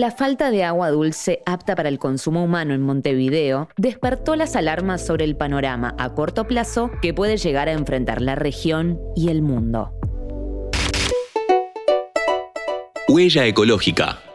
La falta de agua dulce apta para el consumo humano en Montevideo despertó las alarmas sobre el panorama a corto plazo que puede llegar a enfrentar la región y el mundo. Huella ecológica.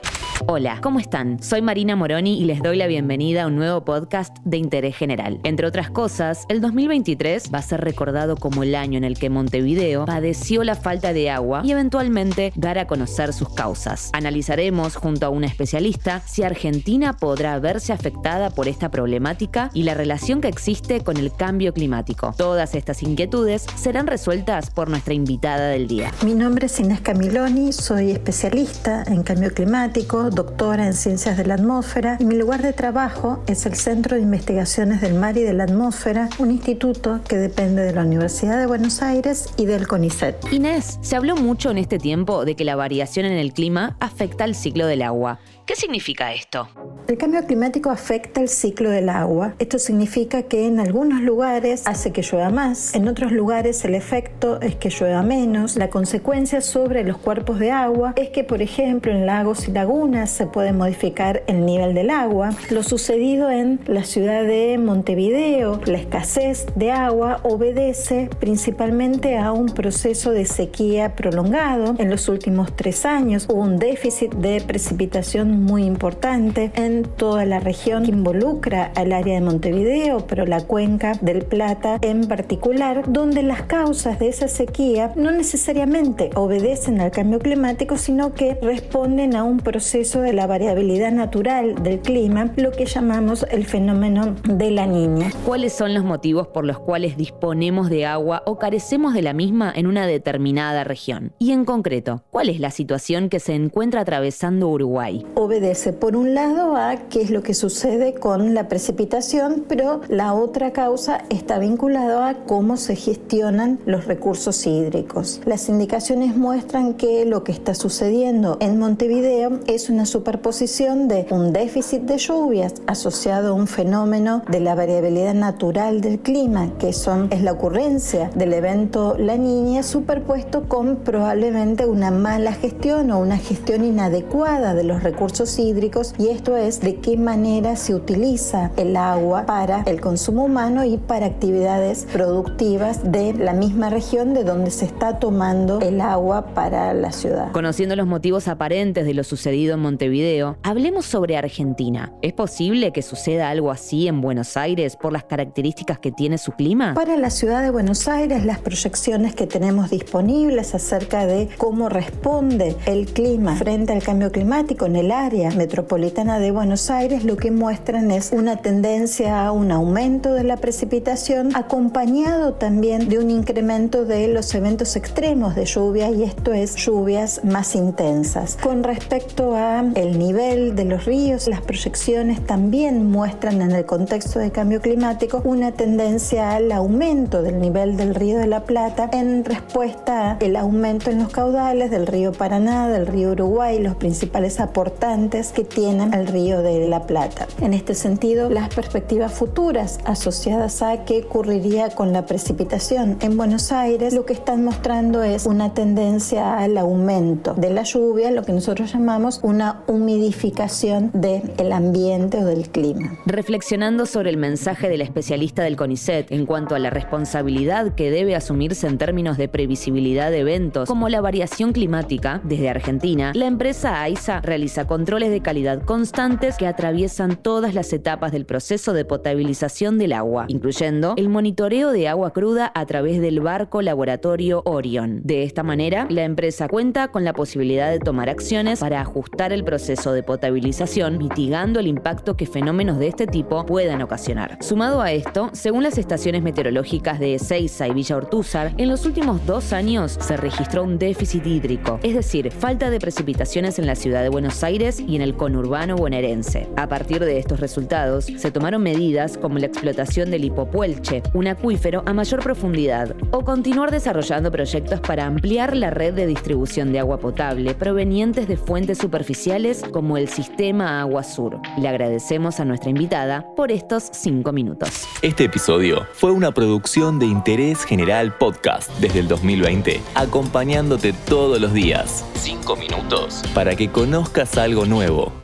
Hola, ¿cómo están? Soy Marina Moroni y les doy la bienvenida a un nuevo podcast de interés general. Entre otras cosas, el 2023 va a ser recordado como el año en el que Montevideo padeció la falta de agua y eventualmente dar a conocer sus causas. Analizaremos junto a una especialista si Argentina podrá verse afectada por esta problemática y la relación que existe con el cambio climático. Todas estas inquietudes serán resueltas por nuestra invitada del día. Mi nombre es Inés Camiloni, soy especialista en cambio climático doctora en Ciencias de la Atmósfera y mi lugar de trabajo es el Centro de Investigaciones del Mar y de la Atmósfera, un instituto que depende de la Universidad de Buenos Aires y del CONICET. Inés, se habló mucho en este tiempo de que la variación en el clima afecta al ciclo del agua. ¿Qué significa esto? El cambio climático afecta el ciclo del agua. Esto significa que en algunos lugares hace que llueva más, en otros lugares el efecto es que llueva menos. La consecuencia sobre los cuerpos de agua es que, por ejemplo, en lagos y lagunas se puede modificar el nivel del agua. Lo sucedido en la ciudad de Montevideo, la escasez de agua obedece principalmente a un proceso de sequía prolongado. En los últimos tres años hubo un déficit de precipitación muy importante en toda la región que involucra al área de Montevideo, pero la cuenca del Plata en particular, donde las causas de esa sequía no necesariamente obedecen al cambio climático, sino que responden a un proceso de la variabilidad natural del clima, lo que llamamos el fenómeno de la niña. ¿Cuáles son los motivos por los cuales disponemos de agua o carecemos de la misma en una determinada región? Y en concreto, ¿cuál es la situación que se encuentra atravesando Uruguay? obedece por un lado a qué es lo que sucede con la precipitación, pero la otra causa está vinculada a cómo se gestionan los recursos hídricos. Las indicaciones muestran que lo que está sucediendo en Montevideo es una superposición de un déficit de lluvias asociado a un fenómeno de la variabilidad natural del clima, que son, es la ocurrencia del evento La Niña, superpuesto con probablemente una mala gestión o una gestión inadecuada de los recursos hídricos y esto es de qué manera se utiliza el agua para el consumo humano y para actividades productivas de la misma región de donde se está tomando el agua para la ciudad. Conociendo los motivos aparentes de lo sucedido en Montevideo, hablemos sobre Argentina. ¿Es posible que suceda algo así en Buenos Aires por las características que tiene su clima? Para la ciudad de Buenos Aires, las proyecciones que tenemos disponibles acerca de cómo responde el clima frente al cambio climático en el área metropolitana de Buenos Aires lo que muestran es una tendencia a un aumento de la precipitación acompañado también de un incremento de los eventos extremos de lluvia y esto es lluvias más intensas. Con respecto a el nivel de los ríos, las proyecciones también muestran en el contexto de cambio climático una tendencia al aumento del nivel del río de la Plata en respuesta al aumento en los caudales del río Paraná, del río Uruguay, los principales aportantes que tienen el río de la Plata. En este sentido, las perspectivas futuras asociadas a qué ocurriría con la precipitación en Buenos Aires, lo que están mostrando es una tendencia al aumento de la lluvia, lo que nosotros llamamos una humidificación del ambiente o del clima. Reflexionando sobre el mensaje del especialista del CONICET en cuanto a la responsabilidad que debe asumirse en términos de previsibilidad de eventos como la variación climática, desde Argentina, la empresa AISA realiza controles de calidad que atraviesan todas las etapas del proceso de potabilización del agua, incluyendo el monitoreo de agua cruda a través del barco laboratorio Orion. De esta manera, la empresa cuenta con la posibilidad de tomar acciones para ajustar el proceso de potabilización, mitigando el impacto que fenómenos de este tipo puedan ocasionar. Sumado a esto, según las estaciones meteorológicas de Ezeiza y Villa Ortúzar, en los últimos dos años se registró un déficit hídrico, es decir, falta de precipitaciones en la ciudad de Buenos Aires y en el conurbano A partir de estos resultados, se tomaron medidas como la explotación del hipopuelche, un acuífero a mayor profundidad, o continuar desarrollando proyectos para ampliar la red de distribución de agua potable provenientes de fuentes superficiales como el sistema Agua Sur. Le agradecemos a nuestra invitada por estos cinco minutos. Este episodio fue una producción de Interés General Podcast desde el 2020, acompañándote todos los días. Cinco minutos para que conozcas algo nuevo.